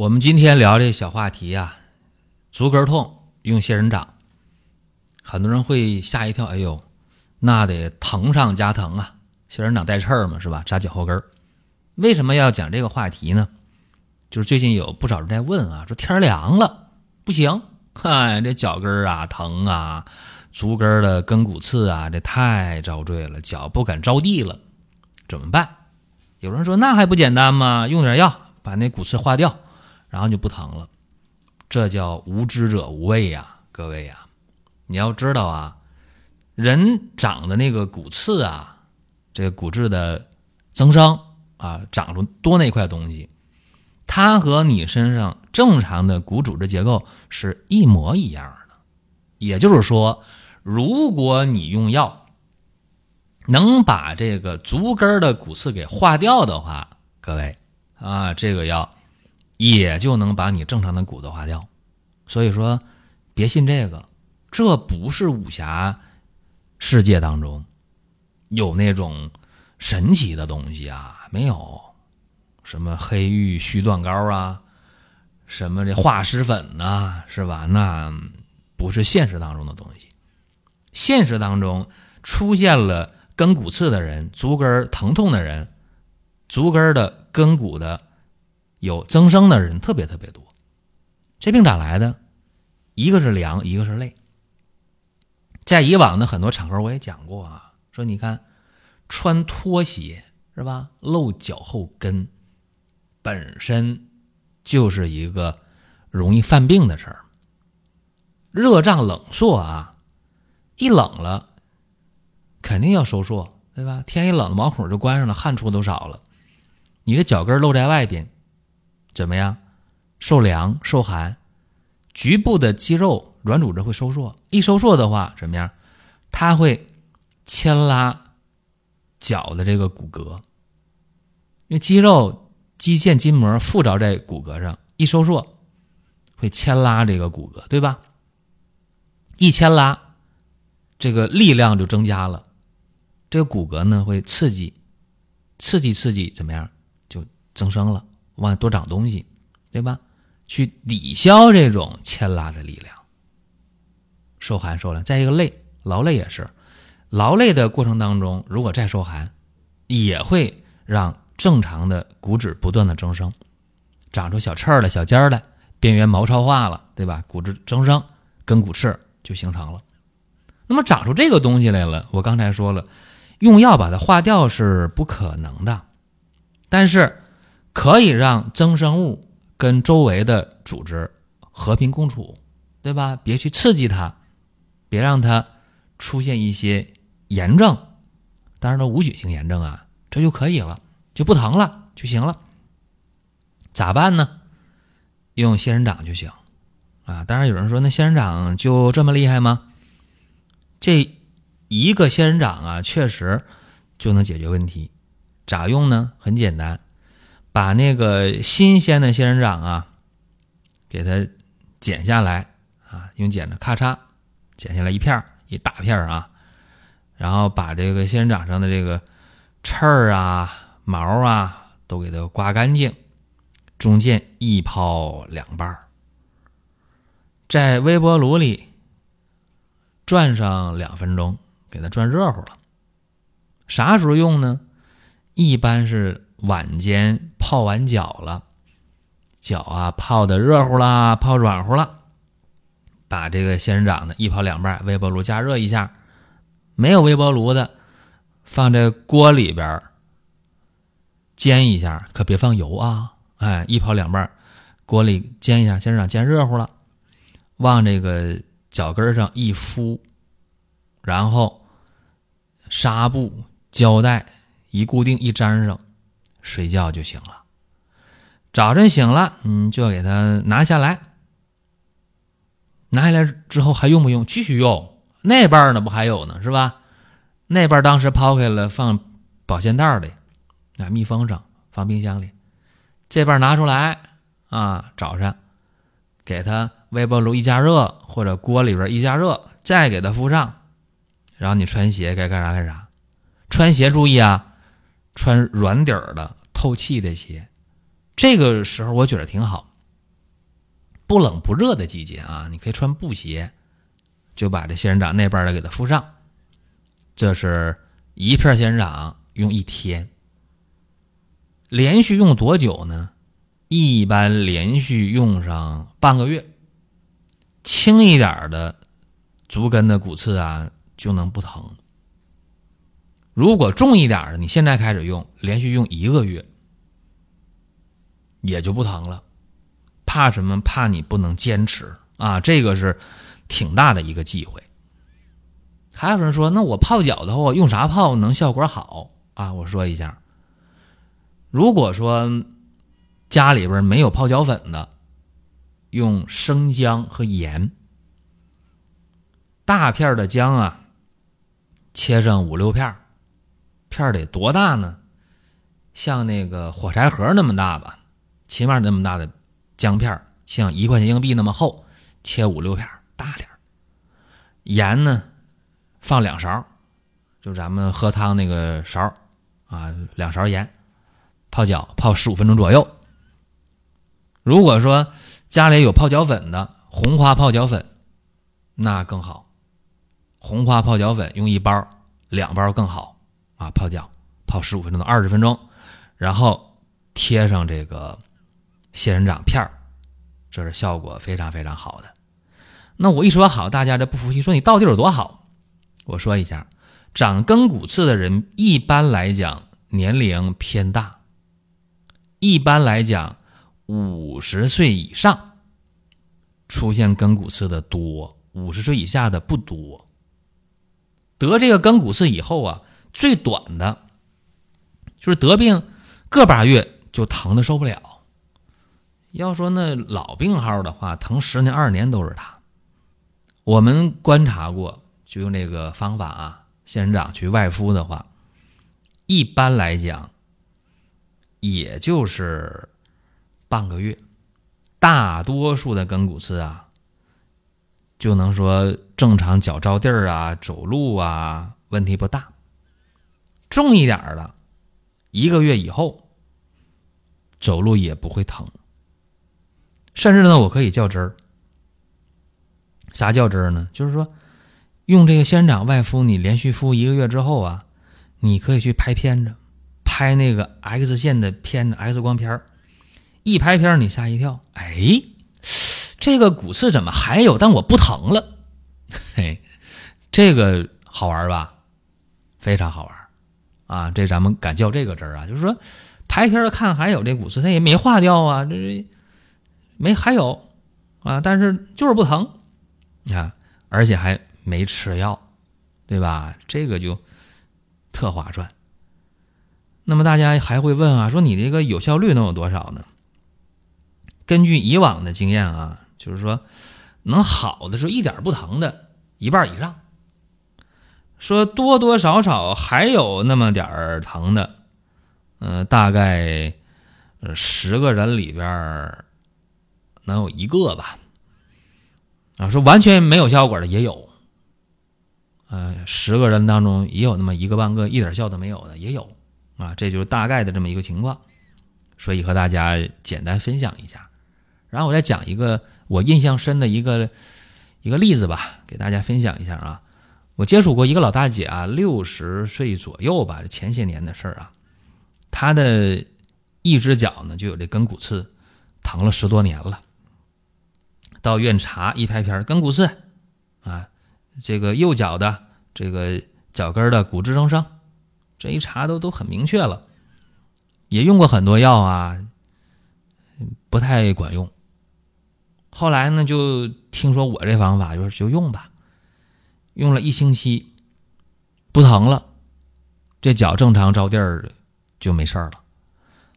我们今天聊这小话题呀，足跟痛用仙人掌，很多人会吓一跳，哎呦，那得疼上加疼啊！仙人掌带刺儿嘛，是吧？扎脚后跟儿。为什么要讲这个话题呢？就是最近有不少人在问啊，说天凉了不行，嗨，这脚跟儿啊疼啊，足跟儿的跟骨刺啊，这太遭罪了，脚不敢着地了，怎么办？有人说那还不简单吗？用点药把那骨刺化掉。然后就不疼了，这叫无知者无畏呀，各位呀，你要知道啊，人长的那个骨刺啊，这个骨质的增生啊，长出多那块东西，它和你身上正常的骨组织结构是一模一样的。也就是说，如果你用药能把这个足跟的骨刺给化掉的话，各位啊，这个药。也就能把你正常的骨头化掉，所以说别信这个，这不是武侠世界当中有那种神奇的东西啊，没有什么黑玉须断膏啊，什么这化石粉呐，是吧？那不是现实当中的东西。现实当中出现了根骨刺的人，足跟疼痛的人，足跟的根骨的。有增生的人特别特别多，这病咋来的？一个是凉，一个是累。在以往的很多场合我也讲过啊，说你看穿拖鞋是吧，露脚后跟，本身就是一个容易犯病的事儿。热胀冷缩啊，一冷了肯定要收缩，对吧？天一冷，毛孔就关上了，汗出都少了，你的脚跟露在外边。怎么样？受凉受寒，局部的肌肉软组织会收缩。一收缩的话，怎么样？它会牵拉脚的这个骨骼，因为肌肉、肌腱、筋膜附着在骨骼上，一收缩会牵拉这个骨骼，对吧？一牵拉，这个力量就增加了，这个骨骼呢会刺激，刺激刺激，怎么样？就增生了。往多长东西，对吧？去抵消这种牵拉的力量。受寒受凉，再一个累，劳累也是，劳累的过程当中，如果再受寒，也会让正常的骨质不断的增生，长出小刺儿了、小尖儿来，边缘毛糙化了，对吧？骨质增生，根骨刺就形成了。那么长出这个东西来了，我刚才说了，用药把它化掉是不可能的，但是。可以让增生物跟周围的组织和平共处，对吧？别去刺激它，别让它出现一些炎症，当然了，无菌性炎症啊，这就可以了，就不疼了就行了。咋办呢？用仙人掌就行啊。当然有人说，那仙人掌就这么厉害吗？这一个仙人掌啊，确实就能解决问题。咋用呢？很简单。把那个新鲜的仙人掌啊，给它剪下来啊，用剪子咔嚓剪下来一片一大片啊，然后把这个仙人掌上的这个刺儿啊、毛啊都给它刮干净，中间一泡两半在微波炉里转上两分钟，给它转热乎了。啥时候用呢？一般是。晚间泡完脚了，脚啊泡的热乎啦，泡软乎了，把这个仙人掌呢一泡两半，微波炉加热一下。没有微波炉的，放在锅里边煎一下，可别放油啊！哎，一泡两半，锅里煎一下，仙人掌煎热乎了，往这个脚跟上一敷，然后纱布胶带一固定一粘上。睡觉就行了，早晨醒了，你就给它拿下来。拿下来之后还用不用？继续用。那半呢？不还有呢？是吧？那半当时抛开了，放保鲜袋里，啊，密封上，放冰箱里。这半拿出来啊，早上给它微波炉一加热，或者锅里边一加热，再给它敷上。然后你穿鞋该干啥干啥。穿鞋注意啊，穿软底儿的、透气的鞋。这个时候我觉得挺好。不冷不热的季节啊，你可以穿布鞋，就把这仙人掌那边的给它敷上。这是一片仙人掌用一天，连续用多久呢？一般连续用上半个月，轻一点的足跟的骨刺啊就能不疼。如果重一点的，你现在开始用，连续用一个月也就不疼了。怕什么？怕你不能坚持啊！这个是挺大的一个忌讳。还有人说，那我泡脚的话，用啥泡能效果好啊？我说一下，如果说家里边没有泡脚粉的，用生姜和盐，大片的姜啊，切上五六片片得多大呢？像那个火柴盒那么大吧，起码那么大的。姜片像一块钱硬币那么厚，切五六片大点盐呢，放两勺，就咱们喝汤那个勺啊，两勺盐，泡脚泡十五分钟左右。如果说家里有泡脚粉的，红花泡脚粉，那更好。红花泡脚粉用一包，两包更好啊。泡脚泡十五分钟到二十分钟，然后贴上这个。仙人掌片儿，这是效果非常非常好的。那我一说好，大家这不服气，说你到底有多好？我说一下，长根骨刺的人一般来讲年龄偏大，一般来讲五十岁以上出现根骨刺的多，五十岁以下的不多。得这个根骨刺以后啊，最短的就是得病个把月就疼的受不了。要说那老病号的话，疼十年二十年都是他。我们观察过，就用这个方法啊，仙人掌去外敷的话，一般来讲，也就是半个月。大多数的根骨刺啊，就能说正常脚着地儿啊，走路啊，问题不大。重一点的，一个月以后，走路也不会疼。甚至呢，我可以较真儿。啥较真儿呢？就是说，用这个仙人掌外敷，你连续敷一个月之后啊，你可以去拍片子，拍那个 X 线的片子，X 光片儿，一拍片儿你吓一跳，哎，这个骨刺怎么还有？但我不疼了，嘿，这个好玩吧？非常好玩啊！这咱们敢较这个真儿啊？就是说，拍片儿看还有这骨刺，它也没化掉啊，这。没还有，啊，但是就是不疼，啊，而且还没吃药，对吧？这个就特划算。那么大家还会问啊，说你这个有效率能有多少呢？根据以往的经验啊，就是说能好的是一点不疼的一半以上，说多多少少还有那么点儿疼的，嗯，大概十个人里边。能有一个吧，啊，说完全没有效果的也有，呃，十个人当中也有那么一个半个一点效都没有的也有，啊，这就是大概的这么一个情况，所以和大家简单分享一下，然后我再讲一个我印象深的一个一个例子吧，给大家分享一下啊，我接触过一个老大姐啊，六十岁左右吧，前些年的事儿啊，她的一只脚呢就有这根骨刺，疼了十多年了。到院查一拍片根骨刺，啊，这个右脚的这个脚跟的骨质增生，这一查都都很明确了，也用过很多药啊，不太管用。后来呢，就听说我这方法，就就用吧，用了一星期，不疼了，这脚正常着地儿就没事儿了。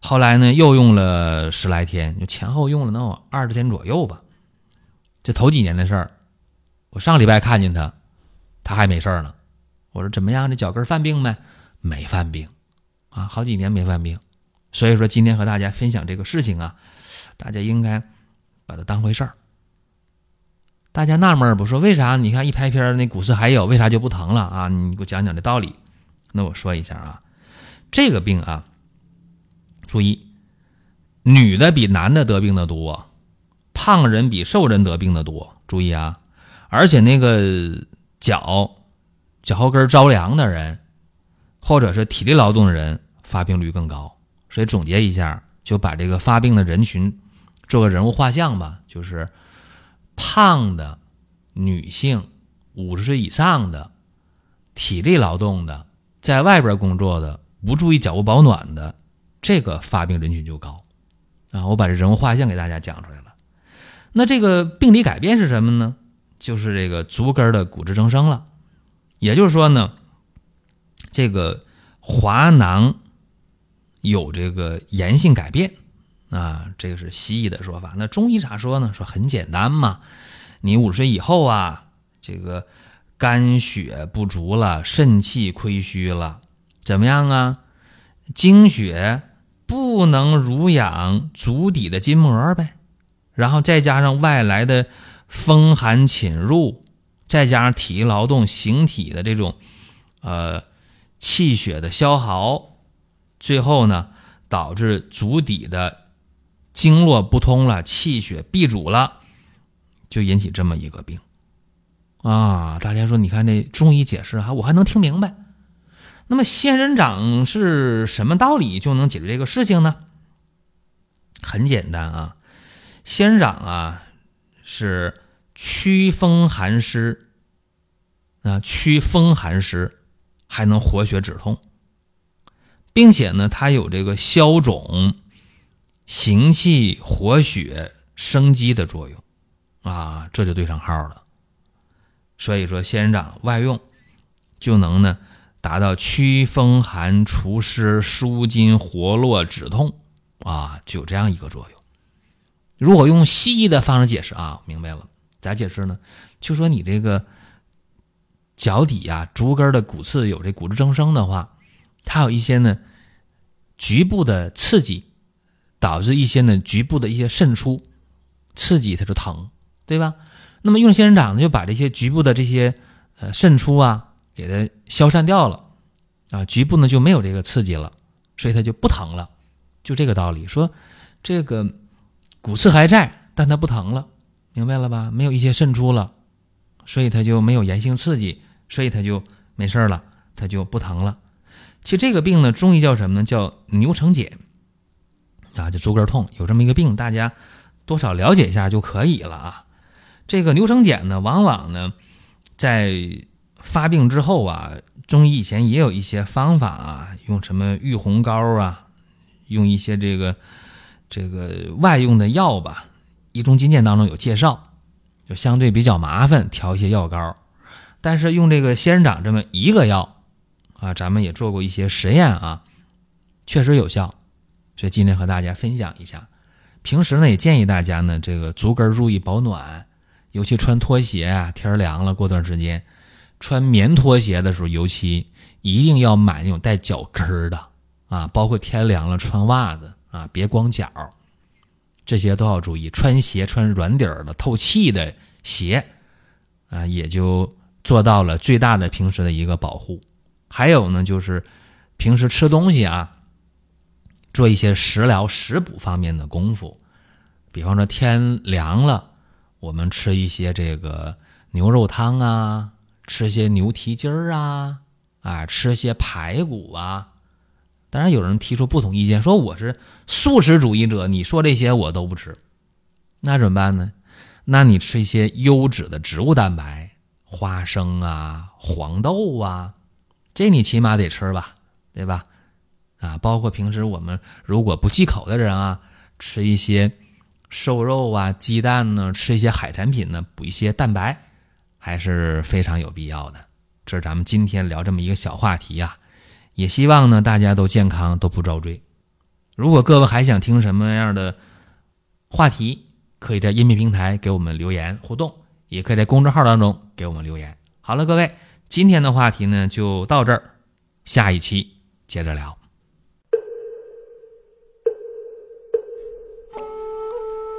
后来呢又用了十来天，就前后用了能有二十天左右吧。这头几年的事儿，我上礼拜看见他，他还没事儿呢。我说怎么样？这脚跟犯病没？没犯病，啊，好几年没犯病。所以说今天和大家分享这个事情啊，大家应该把它当回事儿。大家纳闷不？说为啥？你看一拍片那骨刺还有，为啥就不疼了啊？你给我讲讲这道理。那我说一下啊，这个病啊，注意，女的比男的得病的多，胖人比瘦人得病的多。注意啊，而且那个脚脚后跟着凉的人，或者是体力劳动的人，发病率更高。所以总结一下，就把这个发病的人群做个人物画像吧，就是胖的女性，五十岁以上的，体力劳动的，在外边工作的，不注意脚部保暖的，这个发病人群就高啊。我把这人物画像给大家讲出来了。那这个病理改变是什么呢？就是这个足跟的骨质增生了。也就是说呢，这个滑囊。有这个炎性改变啊，这个是西医的说法。那中医咋说呢？说很简单嘛，你五十岁以后啊，这个肝血不足了，肾气亏虚了，怎么样啊？精血不能濡养足底的筋膜呗，然后再加上外来的风寒侵入，再加上体力劳动、形体的这种呃气血的消耗。最后呢，导致足底的经络不通了，气血闭阻了，就引起这么一个病啊！大家说，你看这中医解释啊，我还能听明白。那么仙人掌是什么道理就能解决这个事情呢？很简单啊，仙人掌啊是驱风寒湿啊，驱风寒湿，还能活血止痛。并且呢，它有这个消肿、行气、活血、生肌的作用，啊，这就对上号了。所以说，仙人掌外用就能呢达到驱风寒、除湿、舒筋、活络、止痛，啊，就有这样一个作用。如果用西医的方式解释啊，明白了，咋解释呢？就说你这个脚底呀、足跟的骨刺有这骨质增生的话。它有一些呢局部的刺激，导致一些呢局部的一些渗出，刺激它就疼，对吧？那么用仙人掌呢，就把这些局部的这些呃渗出啊，给它消散掉了，啊，局部呢就没有这个刺激了，所以它就不疼了，就这个道理。说这个骨刺还在，但它不疼了，明白了吧？没有一些渗出了，所以它就没有炎性刺激，所以它就没事了，它就不疼了。其实这个病呢，中医叫什么呢？叫牛成茧啊，就足跟痛，有这么一个病，大家多少了解一下就可以了啊。这个牛承茧呢，往往呢在发病之后啊，中医以前也有一些方法啊，用什么玉红膏啊，用一些这个这个外用的药吧，《医中金鉴》当中有介绍，就相对比较麻烦，调一些药膏。但是用这个仙人掌这么一个药。啊，咱们也做过一些实验啊，确实有效，所以今天和大家分享一下。平时呢，也建议大家呢，这个足跟注意保暖，尤其穿拖鞋啊，天凉了，过段时间穿棉拖鞋的时候，尤其一定要买那种带脚跟儿的啊，包括天凉了穿袜子啊，别光脚，这些都要注意。穿鞋穿软底儿的、透气的鞋啊，也就做到了最大的平时的一个保护。还有呢，就是平时吃东西啊，做一些食疗食补方面的功夫。比方说天凉了，我们吃一些这个牛肉汤啊，吃些牛蹄筋儿啊，啊，吃些排骨啊。当然有人提出不同意见，说我是素食主义者，你说这些我都不吃，那怎么办呢？那你吃一些优质的植物蛋白，花生啊，黄豆啊。这你起码得吃吧，对吧？啊，包括平时我们如果不忌口的人啊，吃一些瘦肉啊、鸡蛋呢，吃一些海产品呢，补一些蛋白，还是非常有必要的。这是咱们今天聊这么一个小话题呀，也希望呢大家都健康，都不遭罪。如果各位还想听什么样的话题，可以在音频平台给我们留言互动，也可以在公众号当中给我们留言。好了，各位，今天的话题呢就到这儿，下一期接着聊。